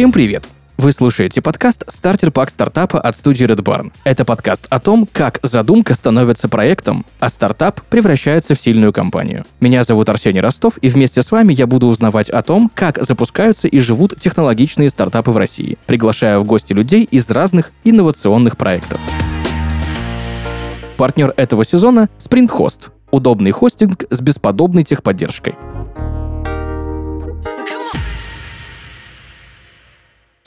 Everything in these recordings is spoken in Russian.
Всем привет! Вы слушаете подкаст «Стартер пак стартапа» от студии Red Barn. Это подкаст о том, как задумка становится проектом, а стартап превращается в сильную компанию. Меня зовут Арсений Ростов, и вместе с вами я буду узнавать о том, как запускаются и живут технологичные стартапы в России, приглашая в гости людей из разных инновационных проектов. Партнер этого сезона — SprintHost — удобный хостинг с бесподобной техподдержкой.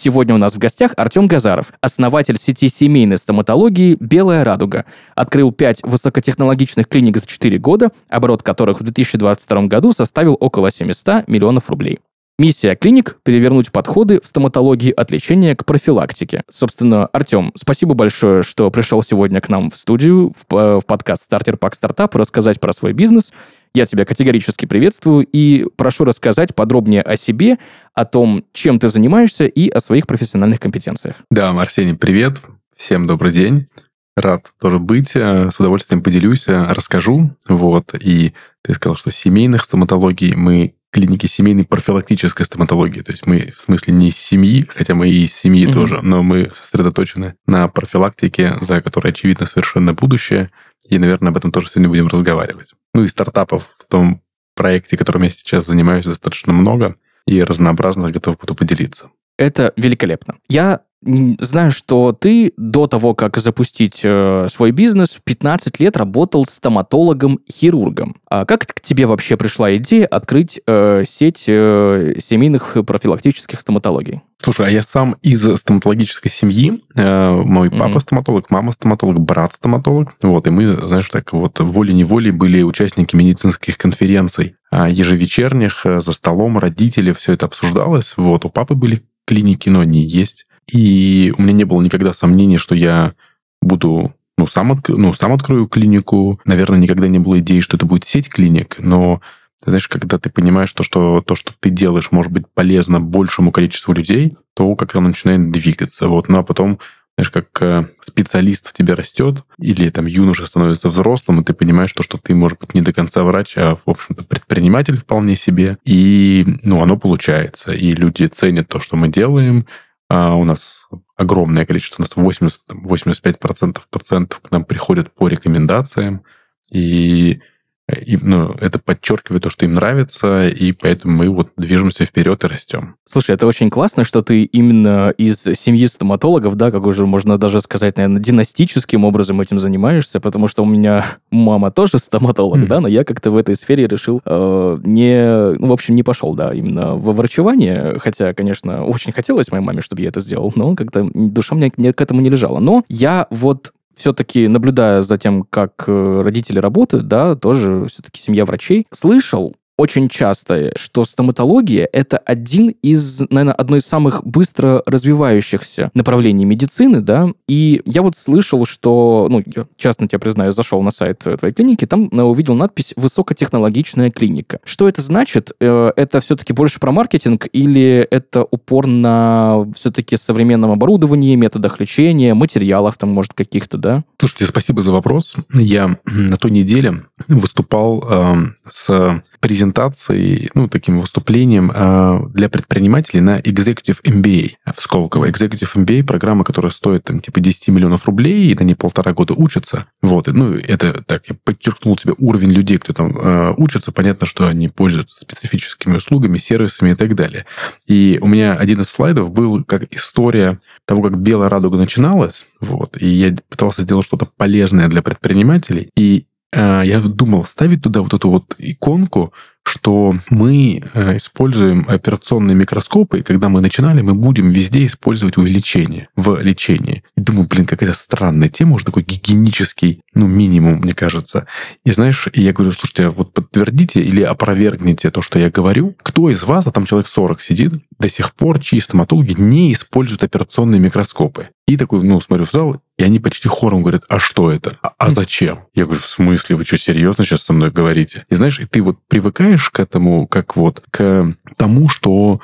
Сегодня у нас в гостях Артем Газаров, основатель сети семейной стоматологии «Белая радуга». Открыл пять высокотехнологичных клиник за 4 года, оборот которых в 2022 году составил около 700 миллионов рублей. Миссия клиник – перевернуть подходы в стоматологии от лечения к профилактике. Собственно, Артем, спасибо большое, что пришел сегодня к нам в студию, в, э, в подкаст «Стартер Пак Стартап» рассказать про свой бизнес. Я тебя категорически приветствую и прошу рассказать подробнее о себе, о том, чем ты занимаешься и о своих профессиональных компетенциях. Да, Арсений, привет. Всем добрый день. Рад тоже быть. Э, с удовольствием поделюсь, э, расскажу. Вот. И ты сказал, что семейных стоматологий мы клиники семейной профилактической стоматологии. То есть мы в смысле не из семьи, хотя мы и из семьи mm-hmm. тоже, но мы сосредоточены на профилактике, за которой, очевидно, совершенно будущее. И, наверное, об этом тоже сегодня будем разговаривать. Ну и стартапов в том проекте, которым я сейчас занимаюсь, достаточно много, и разнообразно готов буду поделиться. Это великолепно. Я знаю, что ты до того, как запустить э, свой бизнес, в 15 лет работал стоматологом-хирургом. А как к тебе вообще пришла идея открыть э, сеть э, семейных профилактических стоматологий? Слушай, а я сам из стоматологической семьи. Э, мой папа mm-hmm. стоматолог, мама стоматолог, брат стоматолог. Вот, и мы, знаешь, так вот волей-неволей были участники медицинских конференций а, ежевечерних, э, за столом родители, все это обсуждалось. Вот, у папы были клиники, но они есть. И у меня не было никогда сомнений, что я буду ну, сам, от, ну, сам открою клинику. Наверное, никогда не было идеи, что это будет сеть клиник, но знаешь, когда ты понимаешь, то, что то, что ты делаешь, может быть полезно большему количеству людей, то как оно начинает двигаться. Вот. Ну, а потом, знаешь, как э, специалист в тебе растет, или там юноша становится взрослым, и ты понимаешь то, что ты, может быть, не до конца врач, а, в общем-то, предприниматель вполне себе. И, ну, оно получается. И люди ценят то, что мы делаем, а у нас огромное количество, у нас 80, 85% пациентов к нам приходят по рекомендациям, и и, ну, это подчеркивает то, что им нравится, и поэтому мы вот движемся вперед и растем. Слушай, это очень классно, что ты именно из семьи стоматологов, да, как уже можно даже сказать, наверное, династическим образом этим занимаешься, потому что у меня мама тоже стоматолог, mm. да, но я как-то в этой сфере решил э, не, ну, в общем, не пошел, да, именно во врачевание, хотя, конечно, очень хотелось моей маме, чтобы я это сделал, но как-то душа мне, мне к этому не лежала. Но я вот все-таки, наблюдая за тем, как э, родители работают, да, тоже все-таки семья врачей, слышал очень часто, что стоматология — это один из, наверное, одно из самых быстро развивающихся направлений медицины, да, и я вот слышал, что, ну, я честно тебе признаю, зашел на сайт твоей клиники, там э, увидел надпись «высокотехнологичная клиника». Что это значит? Э, это все-таки больше про маркетинг или это упор на все-таки современном оборудовании, методах лечения, материалах там, может, каких-то, да? Слушайте, спасибо за вопрос. Я на той неделе выступал э, с презентацией, ну, таким выступлением э, для предпринимателей на Executive MBA в Сколково. Executive MBA — программа, которая стоит там типа 10 миллионов рублей, и на ней полтора года учатся. Вот, ну, это так, я подчеркнул тебе уровень людей, кто там э, учится. Понятно, что они пользуются специфическими услугами, сервисами и так далее. И у меня один из слайдов был как история того, как белая радуга начиналась, вот, и я пытался сделать что-то полезное для предпринимателей, и я думал ставить туда вот эту вот иконку, что мы э, используем операционные микроскопы, и когда мы начинали, мы будем везде использовать увеличение в лечении. И думаю, блин, какая-то странная тема, уже такой гигиенический, ну, минимум, мне кажется. И знаешь, я говорю, слушайте, а вот подтвердите или опровергните то, что я говорю. Кто из вас, а там человек 40 сидит, до сих пор, чьи стоматологи не используют операционные микроскопы? И такой, ну, смотрю в зал, и они почти хором говорят, а что это? А, а зачем? Я говорю, в смысле, вы что, серьезно сейчас со мной говорите? И знаешь, и ты вот привыкаешь к этому, как вот, к тому, что,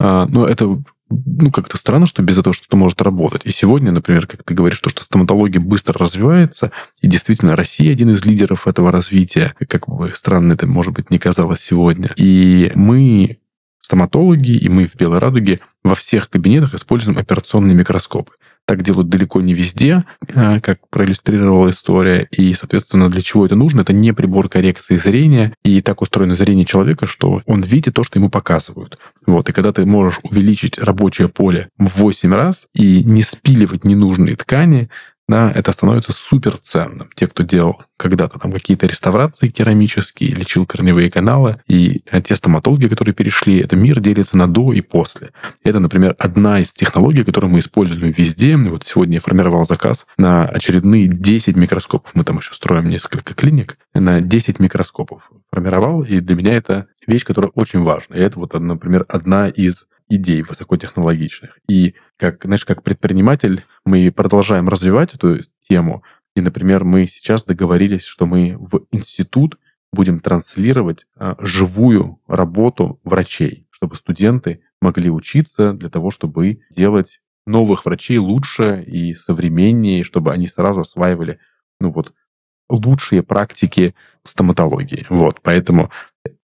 а, ну, это ну, как-то странно, что без этого что-то может работать. И сегодня, например, как ты говоришь, то, что стоматология быстро развивается, и действительно Россия один из лидеров этого развития, как бы странно это, может быть, не казалось сегодня. И мы стоматологи, и мы в Белой Радуге во всех кабинетах используем операционные микроскопы. Так делают далеко не везде, а, как проиллюстрировала история. И, соответственно, для чего это нужно? Это не прибор коррекции зрения. И так устроено зрение человека, что он видит то, что ему показывают. Вот. И когда ты можешь увеличить рабочее поле в 8 раз и не спиливать ненужные ткани, да, это становится супер ценным. Те, кто делал когда-то там какие-то реставрации керамические, лечил корневые каналы, и те стоматологи, которые перешли, это мир делится на до и после. Это, например, одна из технологий, которую мы используем везде. Вот сегодня я формировал заказ на очередные 10 микроскопов. Мы там еще строим несколько клиник. На 10 микроскопов формировал, и для меня это вещь, которая очень важна. И это вот, например, одна из идей высокотехнологичных. И как, знаешь, как предприниматель мы продолжаем развивать эту тему. И, например, мы сейчас договорились, что мы в институт будем транслировать а, живую работу врачей, чтобы студенты могли учиться для того, чтобы делать новых врачей лучше и современнее, чтобы они сразу осваивали ну вот, лучшие практики стоматологии. Вот, поэтому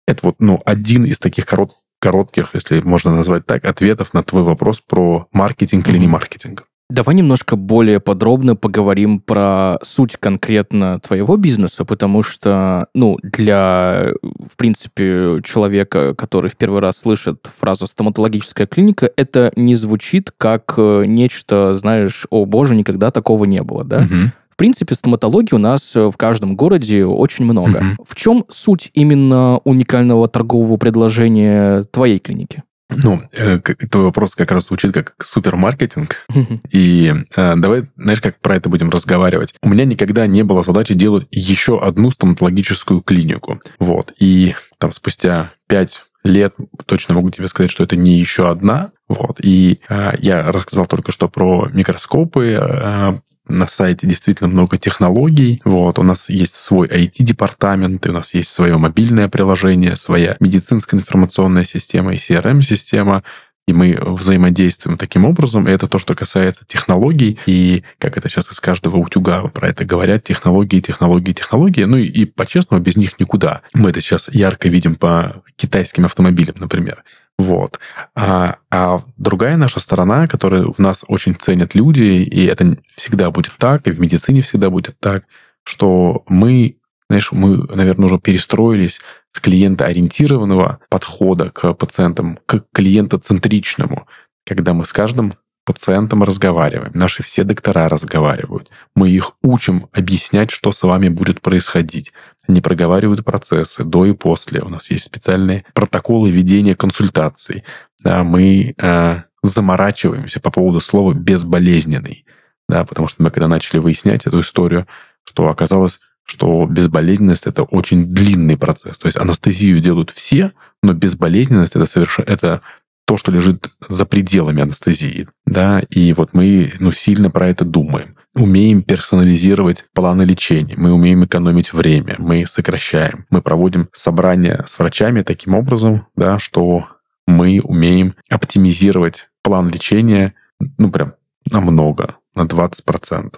это вот ну, один из таких корот, коротких, если можно назвать так, ответов на твой вопрос про маркетинг mm-hmm. или не маркетинг. Давай немножко более подробно поговорим про суть конкретно твоего бизнеса, потому что, ну, для, в принципе, человека, который в первый раз слышит фразу «стоматологическая клиника», это не звучит как э, нечто, знаешь, «О, боже, никогда такого не было», да? Угу принципе, стоматологии у нас э, в каждом городе очень много. Mm-hmm. В чем суть именно уникального торгового предложения твоей клиники? Ну, э, твой вопрос как раз звучит как супермаркетинг. И э, давай, знаешь, как про это будем разговаривать. У меня никогда не было задачи делать еще одну стоматологическую клинику. Вот. И там спустя пять лет точно могу тебе сказать, что это не еще одна. Вот. И э, я рассказал только что про микроскопы, э, на сайте действительно много технологий. Вот, у нас есть свой IT-департамент, у нас есть свое мобильное приложение, своя медицинская информационная система и CRM-система и мы взаимодействуем таким образом. И это то, что касается технологий, и как это сейчас из каждого утюга про это говорят, технологии, технологии, технологии. Ну и, и по-честному, без них никуда. Мы это сейчас ярко видим по китайским автомобилям, например. Вот. А, а другая наша сторона, которую в нас очень ценят люди, и это всегда будет так, и в медицине всегда будет так, что мы, знаешь, мы, наверное, уже перестроились с клиентоориентированного подхода к пациентам к клиентоцентричному, когда мы с каждым пациентом разговариваем, наши все доктора разговаривают. Мы их учим объяснять, что с вами будет происходить. Они проговаривают процессы до и после. У нас есть специальные протоколы ведения консультаций. Да, мы э, заморачиваемся по поводу слова «безболезненный». Да, потому что мы когда начали выяснять эту историю, что оказалось, что безболезненность это очень длинный процесс. То есть анестезию делают все, но безболезненность это совершенно это то, что лежит за пределами анестезии. Да? И вот мы ну, сильно про это думаем. Умеем персонализировать планы лечения, мы умеем экономить время, мы сокращаем, мы проводим собрания с врачами таким образом, да, что мы умеем оптимизировать план лечения, ну, прям намного, на 20%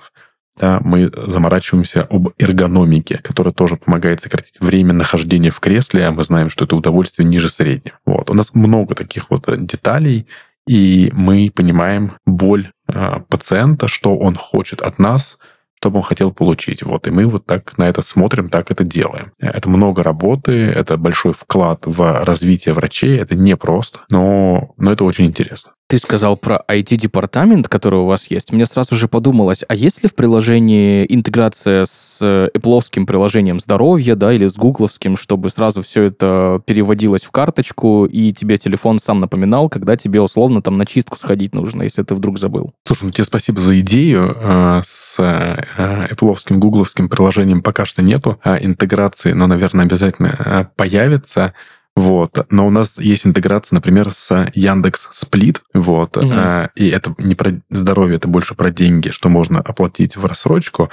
да, мы заморачиваемся об эргономике, которая тоже помогает сократить время нахождения в кресле, а мы знаем, что это удовольствие ниже среднего. Вот. У нас много таких вот деталей, и мы понимаем боль пациента, что он хочет от нас, чтобы он хотел получить. Вот. И мы вот так на это смотрим, так это делаем. Это много работы, это большой вклад в развитие врачей, это непросто, но, но это очень интересно. Ты сказал про IT-департамент, который у вас есть. Мне сразу же подумалось, а есть ли в приложении интеграция с Apple приложением здоровья, да, или с гугловским, чтобы сразу все это переводилось в карточку, и тебе телефон сам напоминал, когда тебе условно там на чистку сходить нужно, если ты вдруг забыл? Слушай, ну тебе спасибо за идею. Э, с э, Apple гугловским приложением пока что нету а интеграции, но, наверное, обязательно э, появится. Вот. Но у нас есть интеграция, например, с Яндекс Сплит. Вот. Угу. И это не про здоровье, это больше про деньги, что можно оплатить в рассрочку.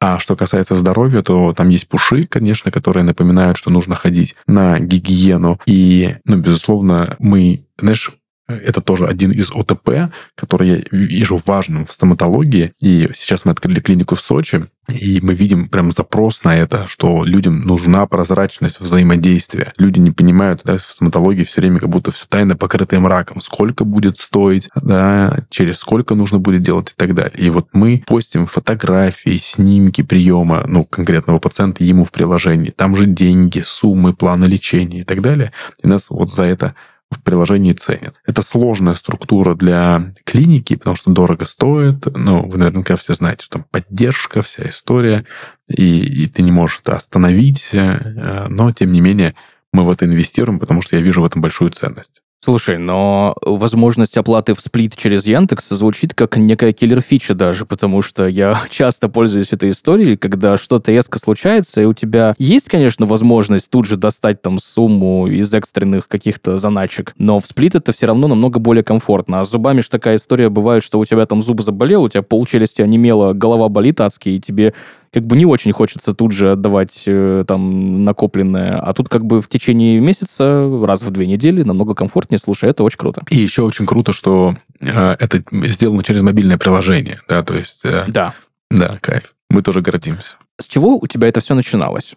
А что касается здоровья, то там есть пуши, конечно, которые напоминают, что нужно ходить на гигиену. И, ну, безусловно, мы, знаешь, это тоже один из ОТП, который я вижу важным в стоматологии. И сейчас мы открыли клинику в Сочи, и мы видим прям запрос на это, что людям нужна прозрачность взаимодействия. Люди не понимают, да, в стоматологии все время как будто все тайно покрытое мраком. Сколько будет стоить, да, через сколько нужно будет делать и так далее. И вот мы постим фотографии, снимки приема, ну, конкретного пациента ему в приложении. Там же деньги, суммы, планы лечения и так далее. И нас вот за это в приложении ценят. Это сложная структура для клиники, потому что дорого стоит. Ну, вы наверняка все знаете, что там поддержка, вся история, и, и ты не можешь это остановить. Э, но, тем не менее, мы в это инвестируем, потому что я вижу в этом большую ценность. Слушай, но возможность оплаты в сплит через Яндекс звучит как некая киллер-фича даже, потому что я часто пользуюсь этой историей, когда что-то резко случается, и у тебя есть, конечно, возможность тут же достать там сумму из экстренных каких-то заначек, но в сплит это все равно намного более комфортно. А с зубами же такая история бывает, что у тебя там зуб заболел, у тебя полчелюсти онемело, голова болит адски, и тебе как бы не очень хочется тут же отдавать э, там накопленное, а тут как бы в течение месяца, раз в две недели, намного комфортнее, слушай, это очень круто. И еще очень круто, что э, это сделано через мобильное приложение, да, то есть... Э, да. Да, кайф. Мы тоже гордимся. С чего у тебя это все начиналось?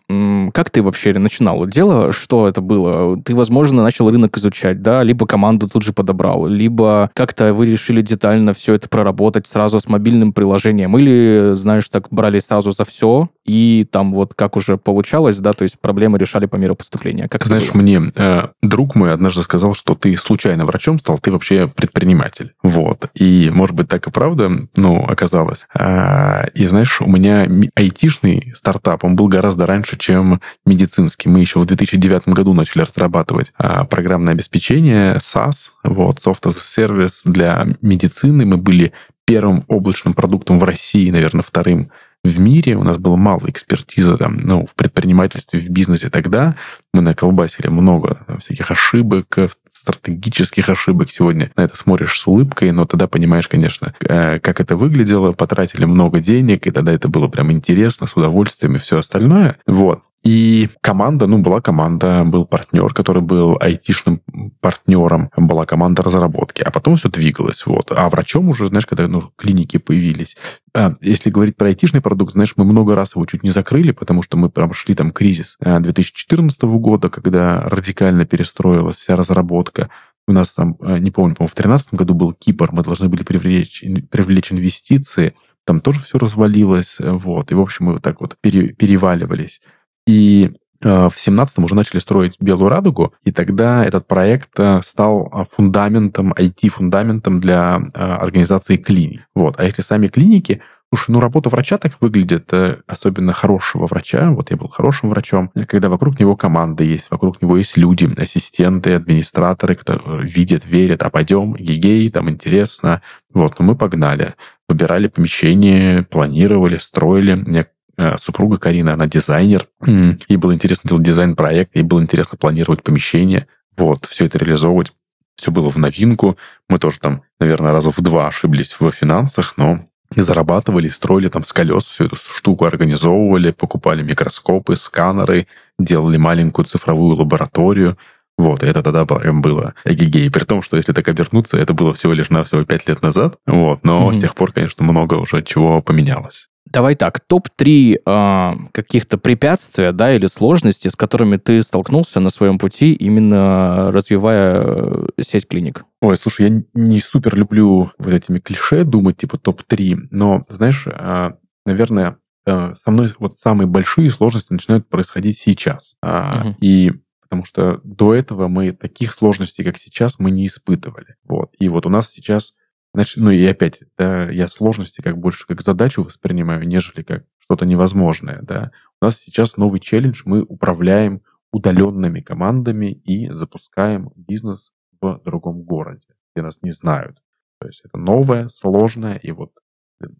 Как ты вообще начинал дело? Что это было? Ты, возможно, начал рынок изучать, да? Либо команду тут же подобрал, либо как-то вы решили детально все это проработать сразу с мобильным приложением, или, знаешь, так брали сразу за все, и там вот как уже получалось, да, то есть проблемы решали по мере поступления. Как Знаешь, мне э, друг мой однажды сказал, что ты случайно врачом стал, ты вообще предприниматель. Вот. И, может быть, так и правда, ну, оказалось. А, и, знаешь, у меня айтишный стартап, он был гораздо раньше, чем медицинский. Мы еще в 2009 году начали разрабатывать а, программное обеспечение SaaS, вот, Soft as a Service для медицины. Мы были первым облачным продуктом в России, наверное, вторым в мире, у нас было мало экспертизы там, ну, в предпринимательстве, в бизнесе тогда. Мы наколбасили много там, всяких ошибок, стратегических ошибок. Сегодня на это смотришь с улыбкой, но тогда понимаешь, конечно, э, как это выглядело, потратили много денег, и тогда это было прям интересно, с удовольствием и все остальное. Вот. И команда, ну, была команда, был партнер, который был айтишным партнером, была команда разработки, а потом все двигалось, вот. А врачом уже, знаешь, когда ну, клиники появились, а, если говорить про айтишный продукт, знаешь, мы много раз его чуть не закрыли, потому что мы прям шли там кризис 2014 а, года, когда радикально перестроилась вся разработка, у нас там, а, не помню, по-моему, в 2013 году был Кипр, мы должны были привлечь, привлечь инвестиции, там тоже все развалилось, вот, и, в общем, мы вот так вот пере, переваливались. И э, в 17-м уже начали строить Белую радугу, и тогда этот проект э, стал э, фундаментом, IT-фундаментом для организации клиник. Вот. А если сами клиники, Слушай, ну работа врача так выглядит, особенно хорошего врача. Вот я был хорошим врачом, когда вокруг него команда есть, вокруг него есть люди, ассистенты, администраторы, кто видят, верят, а пойдем, гигей, там интересно. Вот, ну мы погнали. Выбирали помещение, планировали, строили. Мне Э, супруга Карина, она дизайнер. Ей было интересно делать дизайн-проект, ей было интересно планировать помещение, вот, все это реализовывать. Все было в новинку. Мы тоже там, наверное, раза в два ошиблись в финансах, но зарабатывали, строили там с колес всю эту штуку, организовывали, покупали микроскопы, сканеры, делали маленькую цифровую лабораторию. Вот, и это тогда прям было эгегей. При том, что если так обернуться, это было всего лишь на всего пять лет назад. Вот, но mm-hmm. с тех пор, конечно, много уже чего поменялось. Давай так, топ-3 э, а, каких-то препятствия, да, или сложностей, с которыми ты столкнулся на своем пути, именно развивая э, сеть клиник. Ой, слушай, я не супер люблю вот этими клише думать, типа топ-3, но, знаешь, э, наверное, э, со мной вот самые большие сложности начинают происходить сейчас. Э, угу. И потому что до этого мы таких сложностей, как сейчас, мы не испытывали. Вот. И вот у нас сейчас Значит, ну и опять, да, я сложности как больше как задачу воспринимаю, нежели как что-то невозможное, да. У нас сейчас новый челлендж, мы управляем удаленными командами и запускаем бизнес в другом городе, где нас не знают. То есть это новое, сложное и вот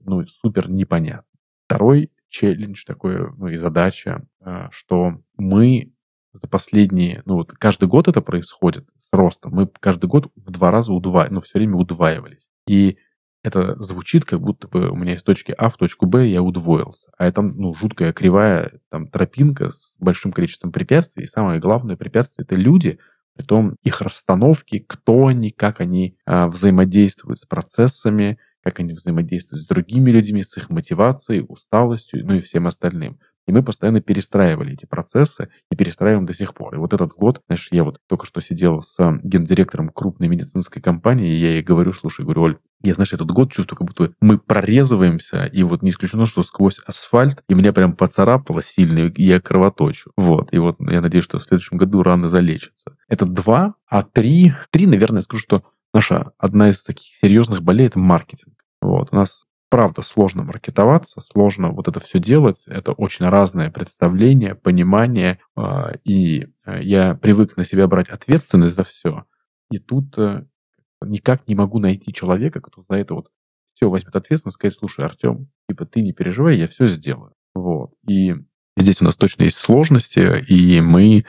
ну, супер непонятно. Второй челлендж такой, ну и задача, а, что мы за последние, ну вот каждый год это происходит с ростом, мы каждый год в два раза удваивались, ну все время удваивались. И это звучит, как будто бы у меня из точки А в точку Б я удвоился. А это, ну, жуткая кривая там тропинка с большим количеством препятствий. И самое главное препятствие — это люди, том их расстановки, кто они, как они а, взаимодействуют с процессами, как они взаимодействуют с другими людьми, с их мотивацией, усталостью, ну и всем остальным. И мы постоянно перестраивали эти процессы и перестраиваем до сих пор. И вот этот год, знаешь, я вот только что сидел с гендиректором крупной медицинской компании, и я ей говорю, слушай, говорю, Оль, я, знаешь, этот год чувствую, как будто мы прорезываемся, и вот не исключено, что сквозь асфальт, и меня прям поцарапало сильно, и я кровоточу. Вот, и вот я надеюсь, что в следующем году раны залечатся. Это два, а три, три, наверное, скажу, что наша одна из таких серьезных болей – это маркетинг. Вот, у нас правда сложно маркетоваться, сложно вот это все делать. Это очень разное представление, понимание. А, и а, я привык на себя брать ответственность за все. И тут э, никак не могу найти человека, который за это вот все возьмет ответственность, сказать, слушай, Артем, типа ты не переживай, я все сделаю. Вот. И здесь у нас точно есть сложности, и мы,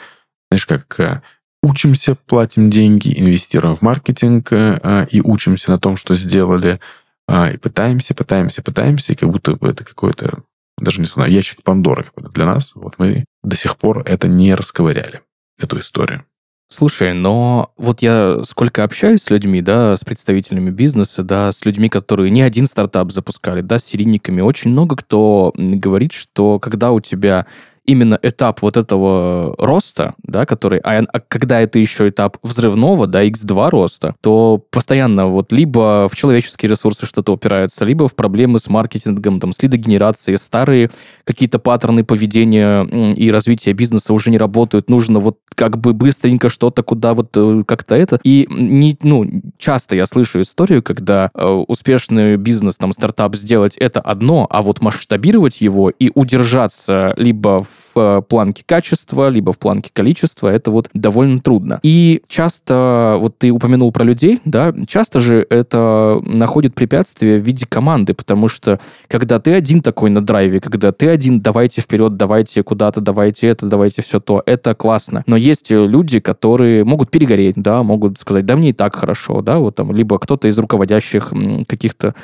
знаешь, как э, учимся, платим деньги, инвестируем в маркетинг э, и учимся на том, что сделали, а, и пытаемся, пытаемся, пытаемся, и как будто это какой-то, даже не знаю, ящик Пандоры какой-то для нас. Вот мы до сих пор это не расковыряли, эту историю. Слушай, но вот я сколько общаюсь с людьми, да, с представителями бизнеса, да, с людьми, которые не один стартап запускали, да, с серийниками, очень много кто говорит, что когда у тебя именно этап вот этого роста, да, который, а, а когда это еще этап взрывного, да, x2 роста, то постоянно вот либо в человеческие ресурсы что-то упирается, либо в проблемы с маркетингом, там, с лидогенерацией, старые какие-то паттерны поведения и развития бизнеса уже не работают, нужно вот как бы быстренько что-то куда вот э, как-то это. И не, ну, часто я слышу историю, когда э, успешный бизнес, там, стартап сделать это одно, а вот масштабировать его и удержаться либо в э, планке качества, либо в планке количества, это вот довольно трудно. И часто, вот ты упомянул про людей, да, часто же это находит препятствие в виде команды, потому что когда ты один такой на драйве, когда ты один, давайте вперед, давайте куда-то, давайте это, давайте все то, это классно. Но есть люди, которые могут перегореть, да, могут сказать, да мне и так хорошо, да, вот там, либо кто-то из руководящих каких-то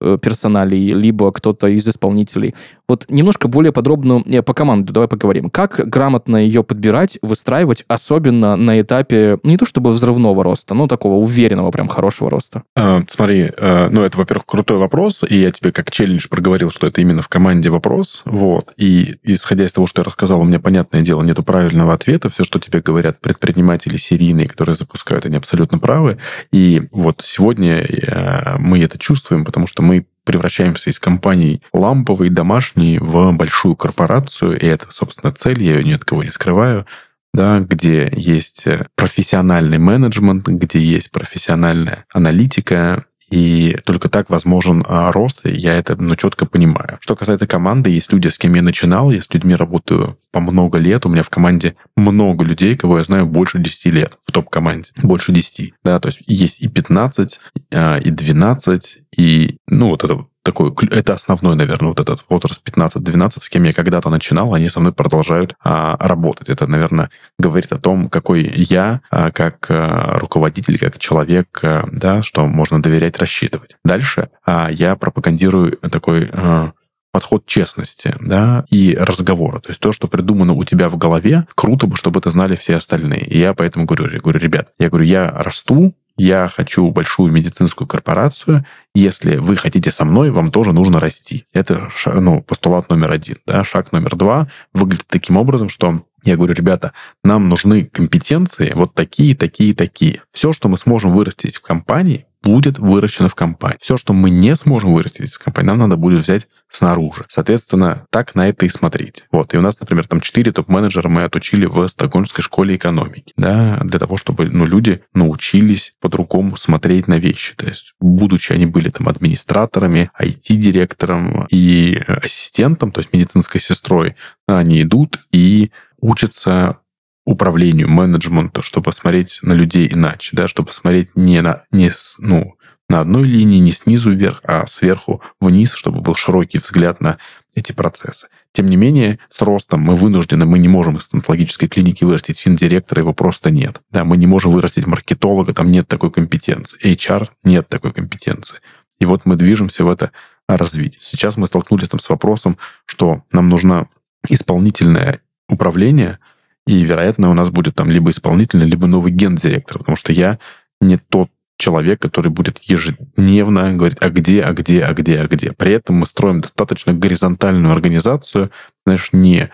персоналей, либо кто-то из исполнителей вот немножко более подробно э, по команде давай поговорим. Как грамотно ее подбирать, выстраивать, особенно на этапе не то чтобы взрывного роста, но такого уверенного, прям хорошего роста? А, смотри, а, ну это, во-первых, крутой вопрос, и я тебе как челлендж проговорил, что это именно в команде вопрос, вот, и исходя из того, что я рассказал, у меня, понятное дело, нету правильного ответа, все, что тебе говорят предприниматели серийные, которые запускают, они абсолютно правы, и вот сегодня э, мы это чувствуем, потому что мы превращаемся из компании ламповой, домашней, в большую корпорацию, и это, собственно, цель, я ее ни от кого не скрываю, да, где есть профессиональный менеджмент, где есть профессиональная аналитика, и только так возможен а, рост, и я это ну, четко понимаю. Что касается команды, есть люди, с кем я начинал, я с людьми работаю по много лет, у меня в команде много людей, кого я знаю больше 10 лет в топ-команде, больше 10, да, то есть есть и 15, а, и 12, и, ну, вот это такой, это основной, наверное, вот этот возраст 15-12, с кем я когда-то начинал, они со мной продолжают а, работать. Это, наверное, говорит о том, какой я, а, как а, руководитель, как человек, а, да, что можно доверять, рассчитывать. Дальше а, я пропагандирую такой а, подход честности, да, и разговора. То есть то, что придумано у тебя в голове, круто бы, чтобы это знали все остальные. И я поэтому говорю, я говорю, ребят, я говорю, я расту, я хочу большую медицинскую корпорацию, если вы хотите со мной, вам тоже нужно расти. Это ну, постулат номер один. Да? Шаг номер два выглядит таким образом, что я говорю, ребята, нам нужны компетенции вот такие, такие, такие. Все, что мы сможем вырастить в компании, будет выращено в компании. Все, что мы не сможем вырастить из компании, нам надо будет взять снаружи. Соответственно, так на это и смотрите. Вот. И у нас, например, там 4 топ-менеджера мы отучили в Стокгольмской школе экономики. Да, для того, чтобы ну, люди научились по-другому смотреть на вещи. То есть, будучи они были там администраторами, IT-директором и ассистентом, то есть медицинской сестрой, они идут и учатся управлению, менеджменту, чтобы смотреть на людей иначе, да, чтобы смотреть не на, не, ну, на одной линии, не снизу вверх, а сверху вниз, чтобы был широкий взгляд на эти процессы. Тем не менее, с ростом мы вынуждены, мы не можем из стоматологической клиники вырастить финдиректора, его просто нет. Да, мы не можем вырастить маркетолога, там нет такой компетенции. HR нет такой компетенции. И вот мы движемся в это развитие. Сейчас мы столкнулись там с вопросом, что нам нужно исполнительное управление – И, вероятно, у нас будет там либо исполнительный, либо новый гендиректор, потому что я не тот человек, который будет ежедневно говорить, а где, а где, а где, а где. При этом мы строим достаточно горизонтальную организацию, знаешь, не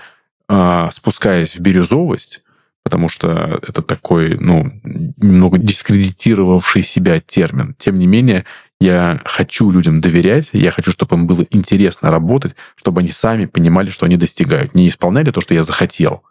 а, спускаясь в бирюзовость, потому что это такой, ну, немного дискредитировавший себя термин. Тем не менее, я хочу людям доверять, я хочу, чтобы им было интересно работать, чтобы они сами понимали, что они достигают. Не исполняли то, что я захотел,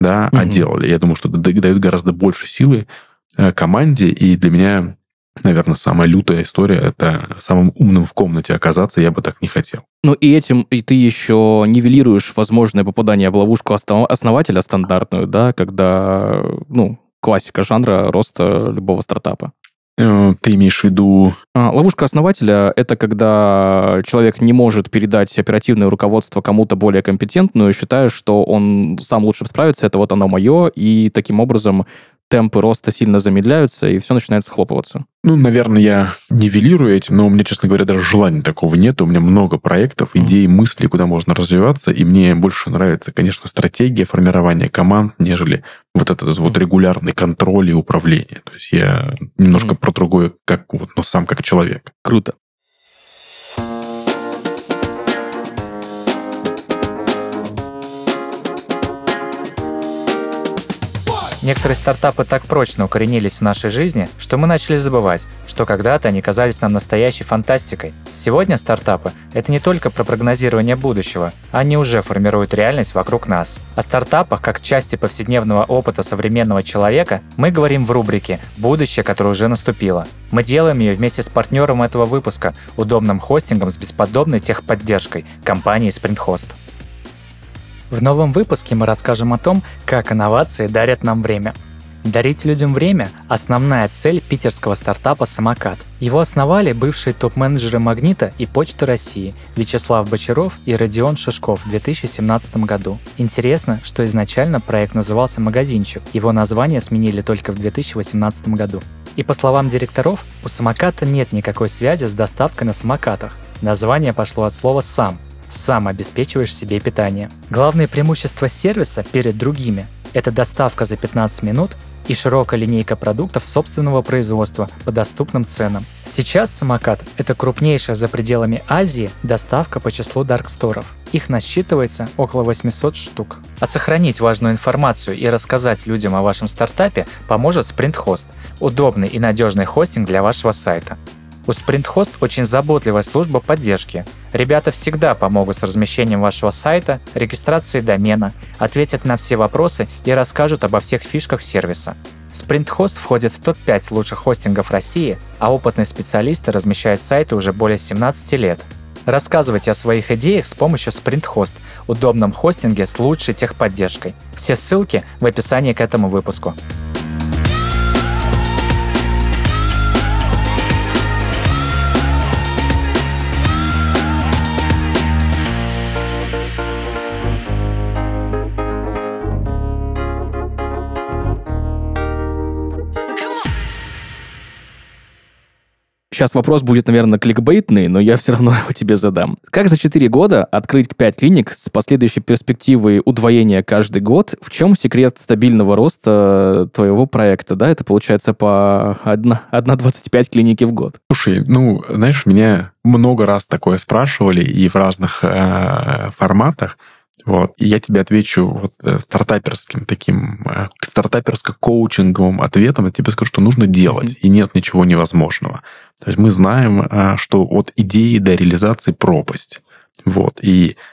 да, угу. а делали. Я думаю, что это дает гораздо больше силы э, команде, и для меня наверное, самая лютая история — это самым умным в комнате оказаться, я бы так не хотел. Ну и этим и ты еще нивелируешь возможное попадание в ловушку основателя стандартную, да, когда, ну, классика жанра роста любого стартапа. Э, ты имеешь в виду... А, ловушка основателя — это когда человек не может передать оперативное руководство кому-то более компетентную, считая, что он сам лучше справится, это вот оно мое, и таким образом темпы роста сильно замедляются, и все начинает схлопываться. Ну, наверное, я нивелирую этим, но у меня, честно говоря, даже желания такого нет. У меня много проектов, идей, мыслей, куда можно развиваться, и мне больше нравится, конечно, стратегия формирования команд, нежели вот этот вот регулярный контроль и управление. То есть я немножко про другое, как вот, ну, сам как человек. Круто. Некоторые стартапы так прочно укоренились в нашей жизни, что мы начали забывать, что когда-то они казались нам настоящей фантастикой. Сегодня стартапы – это не только про прогнозирование будущего, они уже формируют реальность вокруг нас. О стартапах, как части повседневного опыта современного человека, мы говорим в рубрике «Будущее, которое уже наступило». Мы делаем ее вместе с партнером этого выпуска, удобным хостингом с бесподобной техподдержкой – компанией SprintHost. В новом выпуске мы расскажем о том, как инновации дарят нам время. Дарить людям время – основная цель питерского стартапа «Самокат». Его основали бывшие топ-менеджеры «Магнита» и «Почты России» Вячеслав Бочаров и Родион Шишков в 2017 году. Интересно, что изначально проект назывался «Магазинчик». Его название сменили только в 2018 году. И по словам директоров, у самоката нет никакой связи с доставкой на самокатах. Название пошло от слова «сам», сам обеспечиваешь себе питание. Главное преимущество сервиса перед другими – это доставка за 15 минут и широкая линейка продуктов собственного производства по доступным ценам. Сейчас самокат – это крупнейшая за пределами Азии доставка по числу дарксторов. Их насчитывается около 800 штук. А сохранить важную информацию и рассказать людям о вашем стартапе поможет SprintHost – удобный и надежный хостинг для вашего сайта. У SprintHost очень заботливая служба поддержки. Ребята всегда помогут с размещением вашего сайта, регистрацией домена, ответят на все вопросы и расскажут обо всех фишках сервиса. SprintHost входит в топ-5 лучших хостингов России, а опытные специалисты размещают сайты уже более 17 лет. Рассказывайте о своих идеях с помощью SprintHost, удобном хостинге с лучшей техподдержкой. Все ссылки в описании к этому выпуску. Сейчас вопрос будет, наверное, кликбейтный, но я все равно его тебе задам. Как за 4 года открыть 5 клиник с последующей перспективой удвоения каждый год? В чем секрет стабильного роста твоего проекта? Да, это получается по 1,25 клиники в год. Слушай, ну, знаешь, меня много раз такое спрашивали и в разных э, форматах. Вот. И я тебе отвечу вот э, стартаперским таким, э, стартаперско-коучинговым ответом. Я тебе скажу, что нужно делать, mm-hmm. и нет ничего невозможного. То есть мы знаем, э, что от идеи до реализации пропасть. Вот. И а,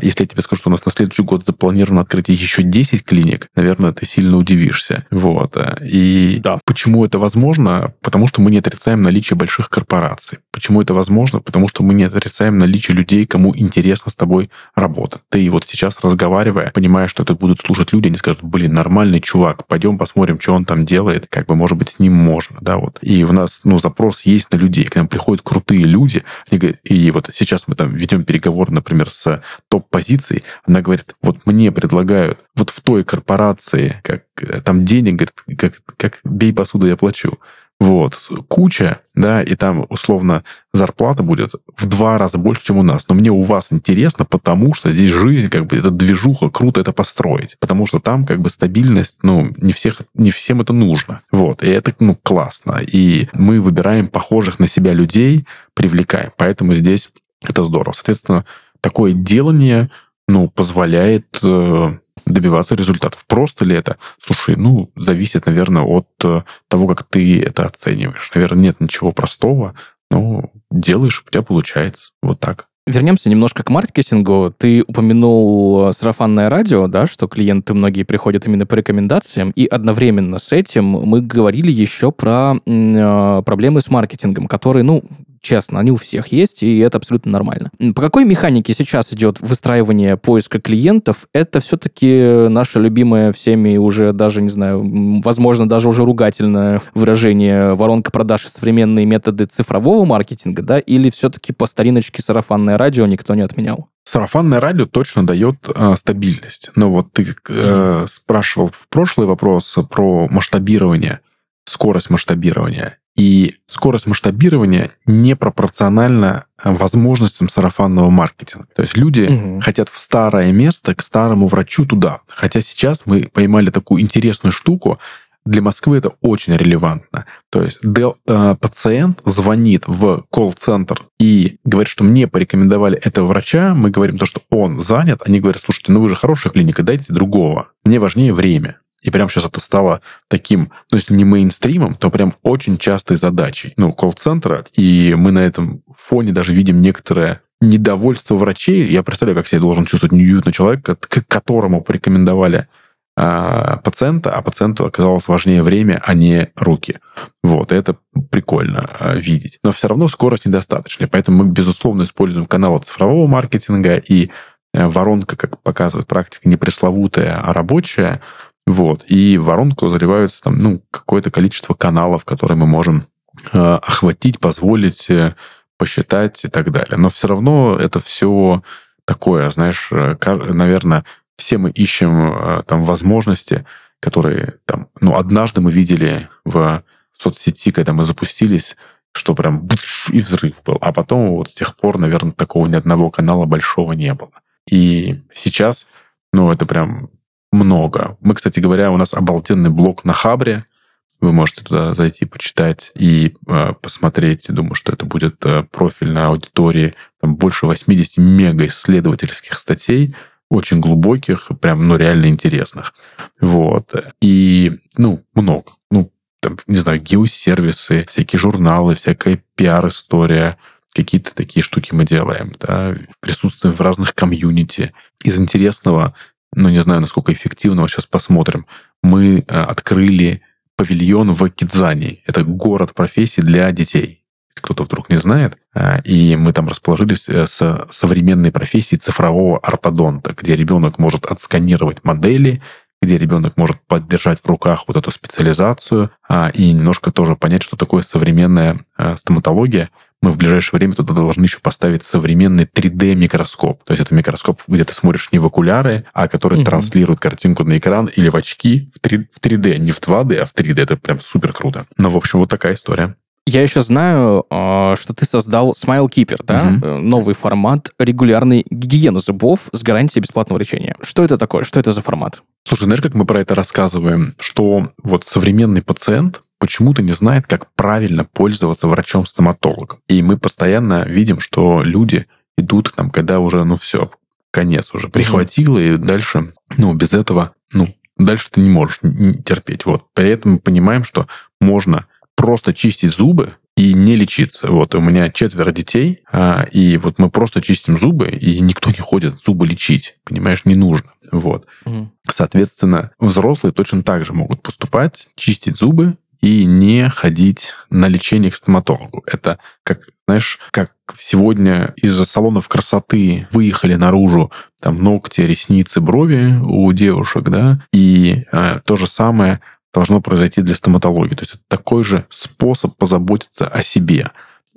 если я тебе скажу, что у нас на следующий год запланировано открытие еще 10 клиник, наверное, ты сильно удивишься. Вот. И да. почему это возможно? Потому что мы не отрицаем наличие больших корпораций. Почему это возможно? Потому что мы не отрицаем наличие людей, кому интересно с тобой работать. Ты вот сейчас разговаривая, понимая, что это будут слушать люди, они скажут, блин, нормальный чувак, пойдем посмотрим, что он там делает, как бы, может быть, с ним можно, да, вот. И у нас, ну, запрос есть на людей. К нам приходят крутые люди, и вот сейчас мы там ведем переговоры, например, с топ-позиций, она говорит, вот мне предлагают вот в той корпорации, как э, там денег, говорит, как, как бей посуду, я плачу. Вот, куча, да, и там, условно, зарплата будет в два раза больше, чем у нас. Но мне у вас интересно, потому что здесь жизнь, как бы, это движуха, круто это построить. Потому что там, как бы, стабильность, ну, не, всех, не всем это нужно. Вот, и это, ну, классно. И мы выбираем похожих на себя людей, привлекаем. Поэтому здесь это здорово. Соответственно, такое делание, ну, позволяет э, добиваться результатов. Просто ли это? Слушай, ну, зависит, наверное, от э, того, как ты это оцениваешь. Наверное, нет ничего простого, но делаешь, у тебя получается. Вот так. Вернемся немножко к маркетингу. Ты упомянул сарафанное радио, да, что клиенты многие приходят именно по рекомендациям, и одновременно с этим мы говорили еще про э, проблемы с маркетингом, которые, ну, честно, они у всех есть, и это абсолютно нормально. По какой механике сейчас идет выстраивание поиска клиентов? Это все-таки наше любимое всеми уже даже, не знаю, возможно, даже уже ругательное выражение воронка продаж и современные методы цифрового маркетинга, да, или все-таки по стариночке сарафанное радио никто не отменял? Сарафанное радио точно дает э, стабильность. Но вот ты э, спрашивал в прошлый вопрос про масштабирование, скорость масштабирования. И скорость масштабирования не пропорциональна э, возможностям сарафанного маркетинга. То есть люди угу. хотят в старое место, к старому врачу туда. Хотя сейчас мы поймали такую интересную штуку, для Москвы это очень релевантно. То есть дел, э, пациент звонит в колл-центр и говорит, что мне порекомендовали этого врача, мы говорим то, что он занят, они говорят, слушайте, ну вы же хорошая клиника, дайте другого. Мне важнее время. И прямо сейчас это стало таким, ну, если не мейнстримом, то прям очень частой задачей, ну, колл-центра. И мы на этом фоне даже видим некоторое недовольство врачей. Я представляю, как себя должен чувствовать неуютный человек, к которому порекомендовали а, пациента, а пациенту оказалось важнее время, а не руки. Вот, и это прикольно а, видеть. Но все равно скорость недостаточная, поэтому мы, безусловно, используем каналы цифрового маркетинга, и э, воронка, как показывает практика, не пресловутая, а рабочая – вот. И в воронку заливаются там, ну, какое-то количество каналов, которые мы можем э, охватить, позволить, э, посчитать и так далее. Но все равно это все такое, знаешь, э, наверное, все мы ищем э, там возможности, которые там, ну, однажды мы видели в соцсети, когда мы запустились, что прям и взрыв был. А потом вот с тех пор, наверное, такого ни одного канала большого не было. И сейчас, ну, это прям много. Мы, кстати говоря, у нас обалденный блог на Хабре. Вы можете туда зайти, почитать и э, посмотреть. Думаю, что это будет э, профиль на аудитории. Там больше 80 мега-исследовательских статей, очень глубоких, прям, ну, реально интересных. Вот. И, ну, много. Ну, там, не знаю, геосервисы, всякие журналы, всякая пиар-история, какие-то такие штуки мы делаем, да, присутствуем в разных комьюнити. Из интересного ну, не знаю, насколько эффективного, сейчас посмотрим. Мы э, открыли павильон в Кидзане. Это город профессий для детей. Кто-то вдруг не знает. Э, и мы там расположились э, с современной профессией цифрового ортодонта, где ребенок может отсканировать модели, где ребенок может поддержать в руках вот эту специализацию а, и немножко тоже понять, что такое современная стоматология мы в ближайшее время туда должны еще поставить современный 3D-микроскоп. То есть это микроскоп, где ты смотришь не в окуляры, а который угу. транслирует картинку на экран или в очки в 3, в 3D. Не в 2D, а в 3D. Это прям супер круто. Ну, в общем, вот такая история. Я еще знаю, а, что ты создал Smile Keeper, да? Угу. Новый формат регулярной гигиены зубов с гарантией бесплатного лечения. Что это такое? Что это за формат? Слушай, знаешь, как мы про это рассказываем? Что вот современный пациент, почему-то не знает, как правильно пользоваться врачом-стоматологом. И мы постоянно видим, что люди идут к нам, когда уже, ну все, конец уже прихватило, и дальше, ну, без этого, ну, дальше ты не можешь терпеть. Вот. При этом мы понимаем, что можно просто чистить зубы и не лечиться. Вот у меня четверо детей, а, и вот мы просто чистим зубы, и никто не ходит зубы лечить, понимаешь, не нужно. Вот. Угу. Соответственно, взрослые точно так же могут поступать, чистить зубы, и не ходить на лечение к стоматологу. Это как, знаешь, как сегодня из-за салонов красоты выехали наружу там ногти, ресницы, брови у девушек, да, и э, то же самое должно произойти для стоматологии. То есть это такой же способ позаботиться о себе.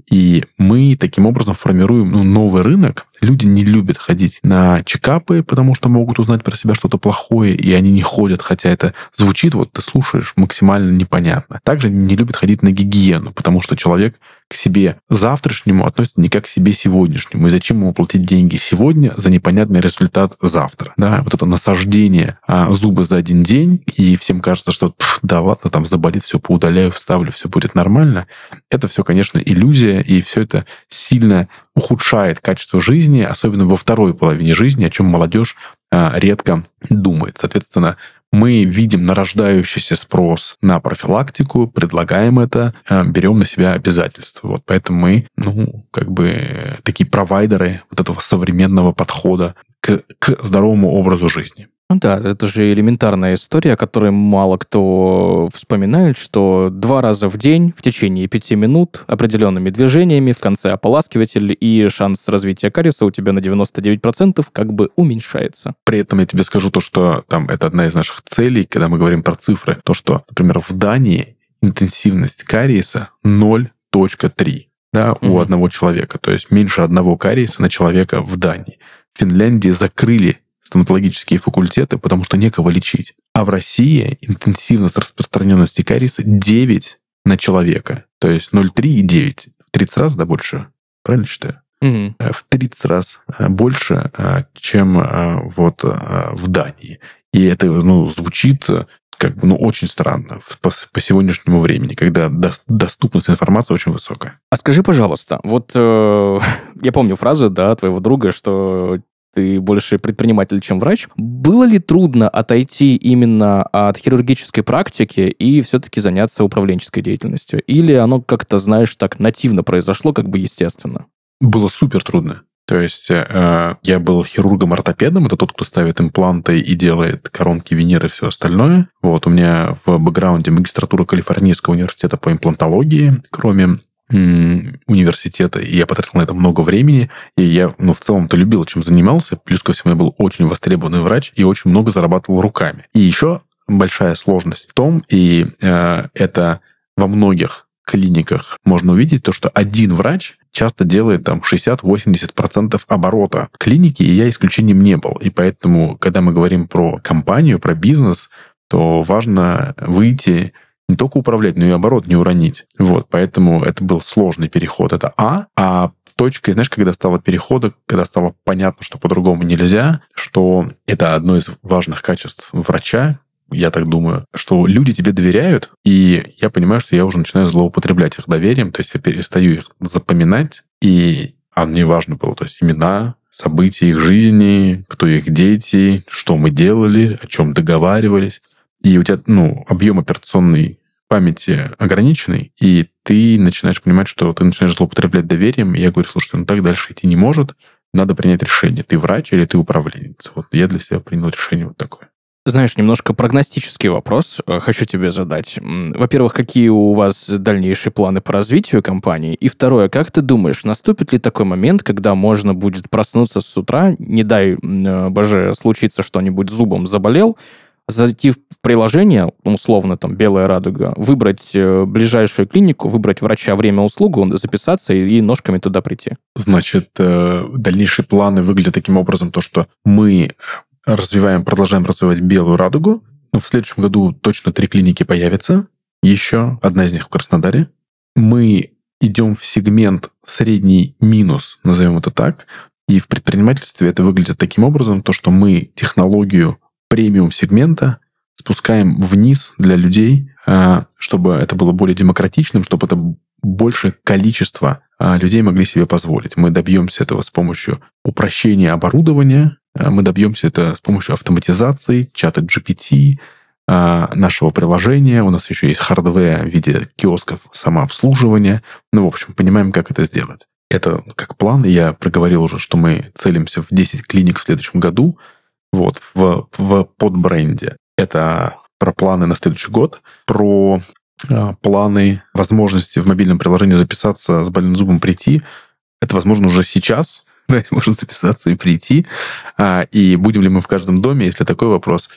И мы таким образом формируем ну, новый рынок, люди не любят ходить на чекапы, потому что могут узнать про себя что-то плохое, и они не ходят, хотя это звучит, вот ты слушаешь, максимально непонятно. Также не любят ходить на гигиену, потому что человек к себе завтрашнему относится не как к себе сегодняшнему. И зачем ему платить деньги сегодня за непонятный результат завтра? Да, вот это насаждение а, зубы за один день, и всем кажется, что да ладно, там заболит, все поудаляю, вставлю, все будет нормально. Это все, конечно, иллюзия, и все это сильно ухудшает качество жизни, особенно во второй половине жизни, о чем молодежь а, редко думает. Соответственно, мы видим нарождающийся спрос на профилактику, предлагаем это, а, берем на себя обязательства. Вот поэтому мы, ну, как бы такие провайдеры вот этого современного подхода к, к здоровому образу жизни. Ну да, это же элементарная история, о которой мало кто вспоминает, что два раза в день в течение пяти минут определенными движениями в конце ополаскиватель и шанс развития кариеса у тебя на 99% как бы уменьшается. При этом я тебе скажу то, что там это одна из наших целей, когда мы говорим про цифры, то, что, например, в Дании интенсивность кариеса 0.3 да, mm-hmm. у одного человека, то есть меньше одного кариеса на человека в Дании. В Финляндии закрыли стоматологические факультеты, потому что некого лечить. А в России интенсивность распространенности кариеса 9 на человека. То есть 0,3 и 9. В 30 раз, да, больше. Правильно считаю? Угу. В 30 раз э, больше, э, чем вот в Дании. И это ну, звучит как бы, ну, очень странно по, по сегодняшнему времени, когда до, доступность информации очень высокая. А скажи, пожалуйста, вот э, я помню фразу, да, твоего друга, что ты больше предприниматель, чем врач. Было ли трудно отойти именно от хирургической практики и все-таки заняться управленческой деятельностью? Или оно как-то, знаешь, так нативно произошло, как бы естественно? Было супер трудно. То есть э, я был хирургом-ортопедом, это тот, кто ставит импланты и делает коронки, виниры и все остальное. Вот у меня в бэкграунде магистратура Калифорнийского университета по имплантологии, кроме университета, и я потратил на это много времени, и я, ну, в целом-то любил, чем занимался, плюс ко всему я был очень востребованный врач и очень много зарабатывал руками. И еще большая сложность в том, и э, это во многих клиниках можно увидеть, то, что один врач часто делает там 60-80% оборота клиники, я исключением не был. И поэтому, когда мы говорим про компанию, про бизнес, то важно выйти не только управлять, но и оборот не уронить. Вот, поэтому это был сложный переход. Это А. А точкой, знаешь, когда стало перехода, когда стало понятно, что по-другому нельзя, что это одно из важных качеств врача, я так думаю, что люди тебе доверяют, и я понимаю, что я уже начинаю злоупотреблять их доверием, то есть я перестаю их запоминать, и а мне важно было, то есть имена, события их жизни, кто их дети, что мы делали, о чем договаривались и у тебя, ну, объем операционной памяти ограниченный, и ты начинаешь понимать, что ты начинаешь злоупотреблять доверием, и я говорю, слушай, ну так дальше идти не может, надо принять решение, ты врач или ты управленец. Вот я для себя принял решение вот такое. Знаешь, немножко прогностический вопрос э, хочу тебе задать. Во-первых, какие у вас дальнейшие планы по развитию компании? И второе, как ты думаешь, наступит ли такой момент, когда можно будет проснуться с утра, не дай, э, боже, случиться что-нибудь зубом заболел, зайти в приложение, условно, там, «Белая радуга», выбрать э, ближайшую клинику, выбрать врача, время, услугу, записаться и, ножками туда прийти. Значит, дальнейшие планы выглядят таким образом, то, что мы развиваем, продолжаем развивать «Белую радугу». В следующем году точно три клиники появятся. Еще одна из них в Краснодаре. Мы идем в сегмент средний минус, назовем это так, и в предпринимательстве это выглядит таким образом, то, что мы технологию премиум-сегмента спускаем вниз для людей, а, чтобы это было более демократичным, чтобы это большее количество а, людей могли себе позволить. Мы добьемся этого с помощью упрощения оборудования, мы добьемся это с помощью автоматизации, чата GPT, нашего приложения. У нас еще есть hardware в виде киосков самообслуживания. Ну, в общем, понимаем, как это сделать. Это как план. Я проговорил уже, что мы целимся в 10 клиник в следующем году вот, в, в подбренде. Это про планы на следующий год, про э, планы, возможности в мобильном приложении записаться с больным зубом прийти. Это возможно уже сейчас, да, можно записаться и прийти. А, и будем ли мы в каждом доме, если такой вопрос,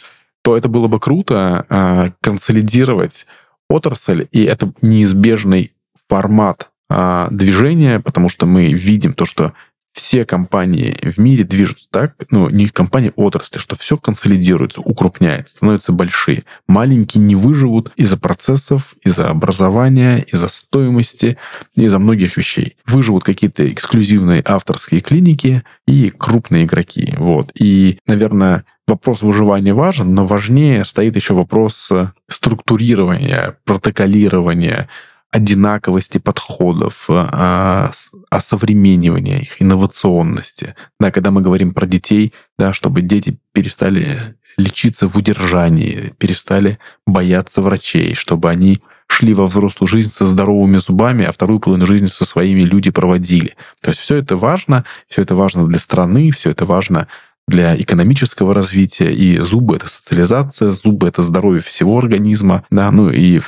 то это было бы круто а, консолидировать отрасль, и это неизбежный формат а, движения, потому что мы видим то, что все компании в мире движутся так, ну, не компании, отрасли, что все консолидируется, укрупняется, становятся большие. Маленькие не выживут из-за процессов, из-за образования, из-за стоимости, из-за многих вещей. Выживут какие-то эксклюзивные авторские клиники и крупные игроки. Вот. И, наверное, вопрос выживания важен, но важнее стоит еще вопрос структурирования, протоколирования, одинаковости подходов, а, осовременивания их, инновационности. Да, когда мы говорим про детей, да, чтобы дети перестали лечиться в удержании, перестали бояться врачей, чтобы они шли во взрослую жизнь со здоровыми зубами, а вторую половину жизни со своими люди проводили. То есть все это важно, все это важно для страны, все это важно для экономического развития, и зубы — это социализация, зубы — это здоровье всего организма, да, ну и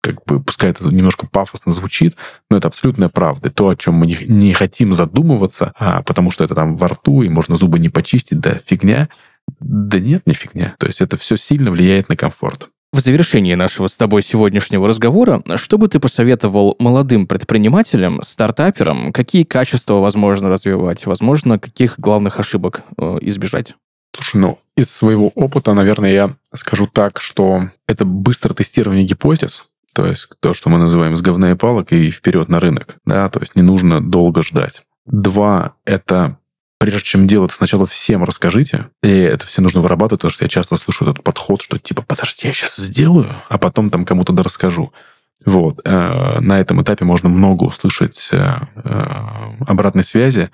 как бы, пускай это немножко пафосно звучит, но это абсолютная правда. То, о чем мы не, не хотим задумываться, а, потому что это там во рту, и можно зубы не почистить, да, фигня. Да нет, не фигня. То есть это все сильно влияет на комфорт. В завершении нашего с тобой сегодняшнего разговора, что бы ты посоветовал молодым предпринимателям, стартаперам, какие качества возможно развивать, возможно, каких главных ошибок э, избежать? Слушай, ну, из своего опыта, наверное, я скажу так, что это быстрое тестирование гипотез, то есть то, что мы называем с говна и палок и вперед на рынок, да, то есть не нужно долго ждать. Два — это прежде чем делать, сначала всем расскажите. И это все нужно вырабатывать, потому что я часто слышу этот подход, что типа, подожди, я сейчас сделаю, а потом там кому-то да расскажу. Вот. Э, на этом этапе можно много услышать э, э, обратной связи,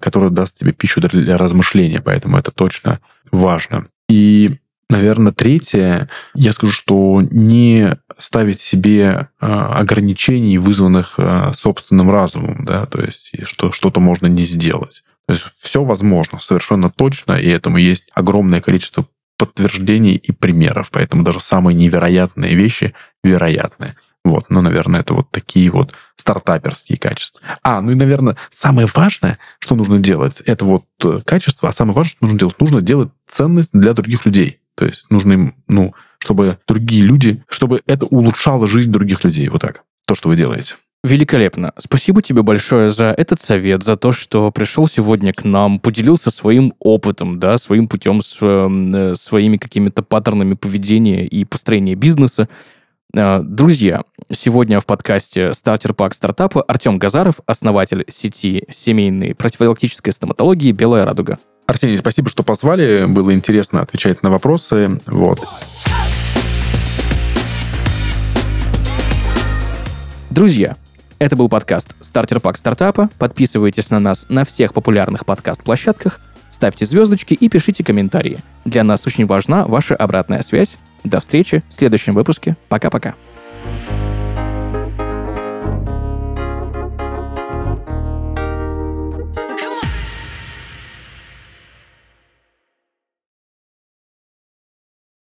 которая даст тебе пищу для размышления, поэтому это точно важно. И, наверное, третье, я скажу, что не ставить себе ограничений, вызванных собственным разумом, да, то есть что что-то можно не сделать. То есть все возможно, совершенно точно, и этому есть огромное количество подтверждений и примеров, поэтому даже самые невероятные вещи вероятны. Вот, ну, наверное, это вот такие вот стартаперские качества. А, ну и, наверное, самое важное, что нужно делать, это вот э, качество, а самое важное, что нужно делать, нужно делать ценность для других людей. То есть нужно им, ну, чтобы другие люди, чтобы это улучшало жизнь других людей. Вот так. То, что вы делаете. Великолепно. Спасибо тебе большое за этот совет, за то, что пришел сегодня к нам, поделился своим опытом, да, своим путем, с, э, своими какими-то паттернами поведения и построения бизнеса. Э, друзья, сегодня в подкасте «Стартер Пак стартапа» Артем Газаров, основатель сети семейной профилактической стоматологии «Белая радуга». Арсений, спасибо, что позвали. Было интересно отвечать на вопросы. Вот. Друзья, это был подкаст «Стартер Пак Стартапа». Подписывайтесь на нас на всех популярных подкаст-площадках, ставьте звездочки и пишите комментарии. Для нас очень важна ваша обратная связь. До встречи в следующем выпуске. Пока-пока.